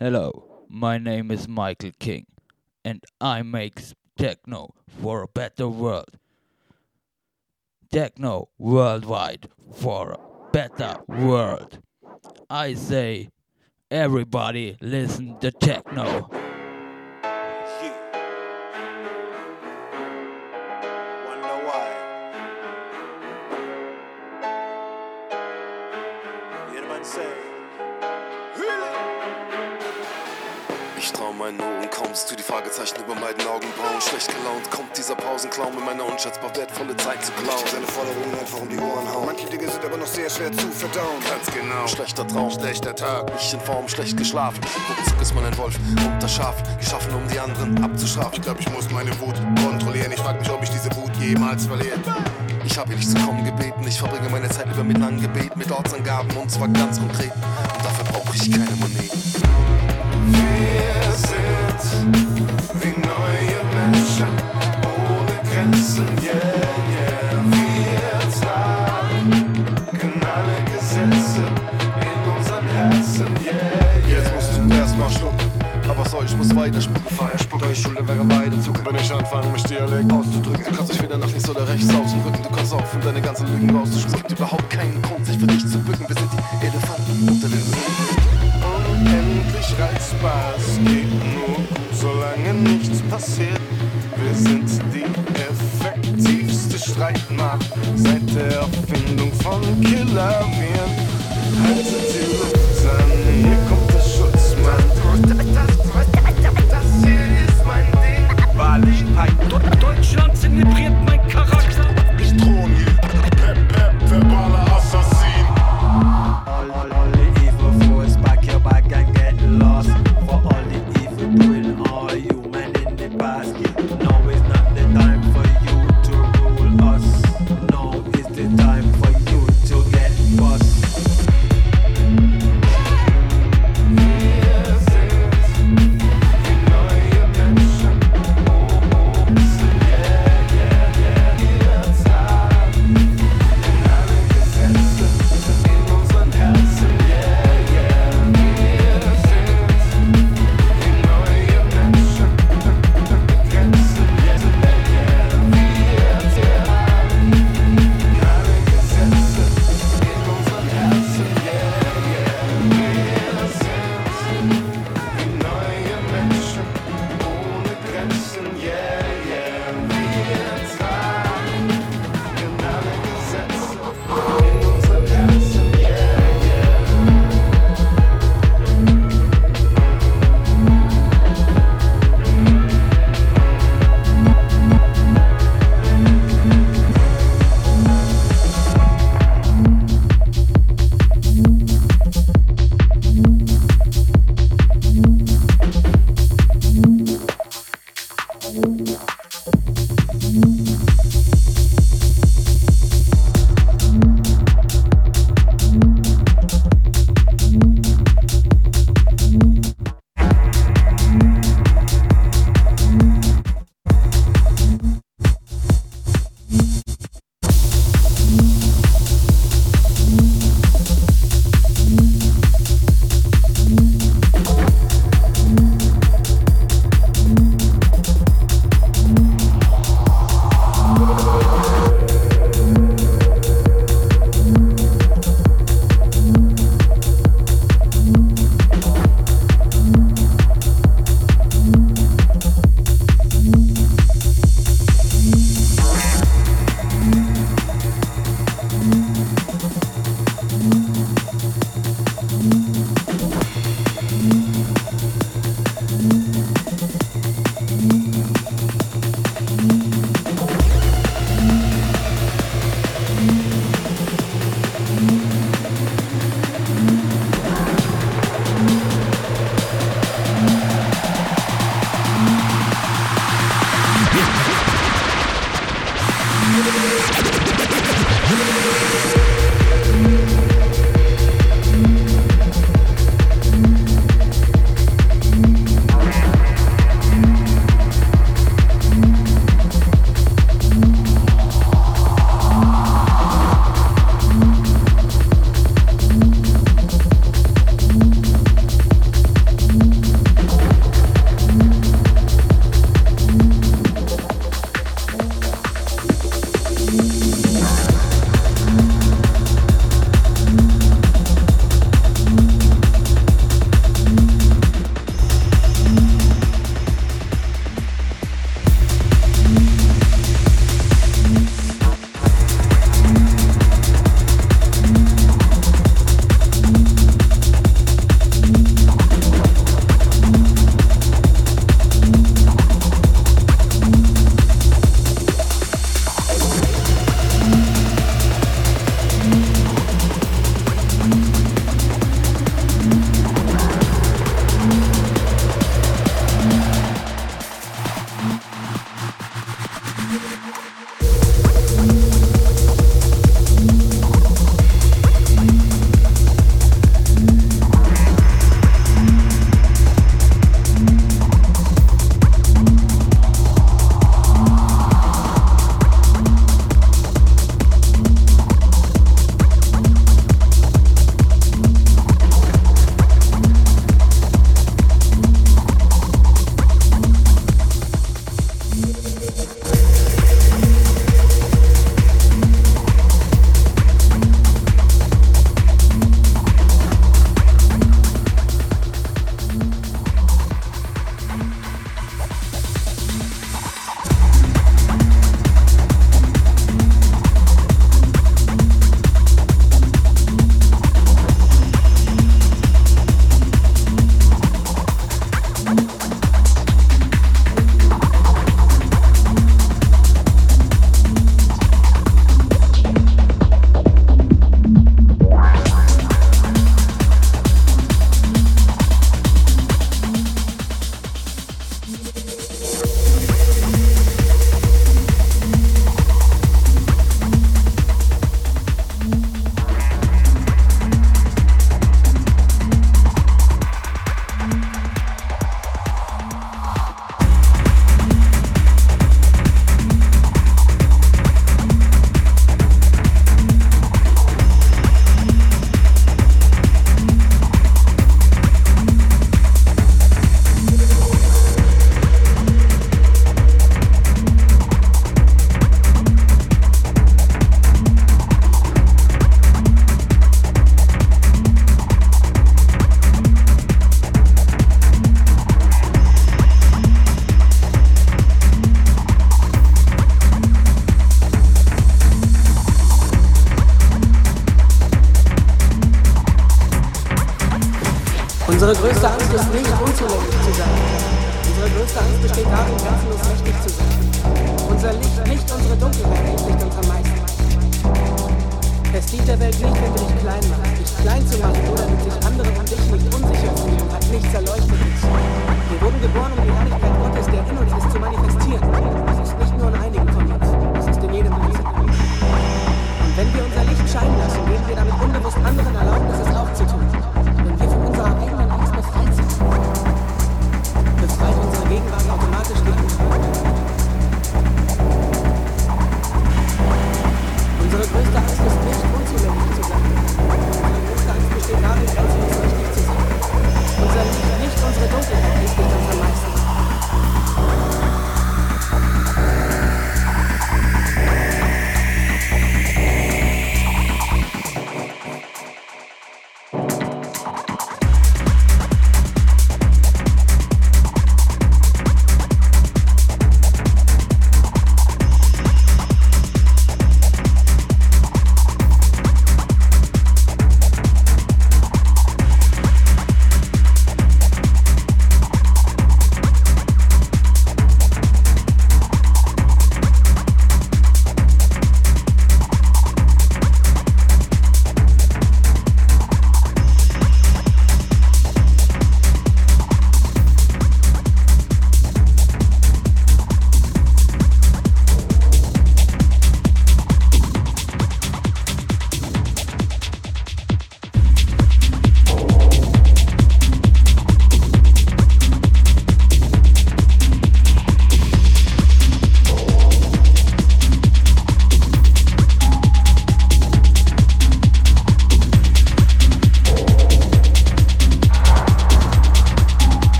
Hello, my name is Michael King, and I make techno for a better world. Techno worldwide for a better world. I say, everybody listen to techno. Meinen Augenbrauen. Schlecht gelaunt kommt dieser Pausenclown mit meiner unschätzbar wertvolle Zeit zu klauen. Seine Forderungen einfach um die Ohren hauen. Manche Dinge sind aber noch sehr schwer zu verdauen. Ganz genau. Schlechter Traum, Schlechter Tag. nicht in Form, schlecht geschlafen. Ruckzuck ist man ein Wolf unter Schaf, geschaffen um die anderen abzustrafen. Ich glaube, ich muss meine Wut kontrollieren. Ich frag mich, ob ich diese Wut jemals verliere. Ich habe hier nicht zu kommen gebeten, ich verbringe meine Zeit lieber mit langen Gebet, mit Ortsangaben und zwar ganz konkret. Und dafür brauche ich keine Moneten. Ich muss weiter spucken, Feuer spucken. Durch Schule wäre beide Zucker. Wenn ich anfange, mich Dialekt auszudrücken, du kannst dich weder nach links oder rechts ausdrücken. Du kannst aufhören, deine ganzen Lügen rauszuspucken. Gibt überhaupt keinen Grund, sich für dich zu bücken. Wir sind die Elefanten unter den Löwen. unendlich reizbar. Es geht nur gut, solange nichts passiert. Wir sind die effektivste Streitmacht seit der Erfindung von Killerviren. Haltet die Luft an, hier kommt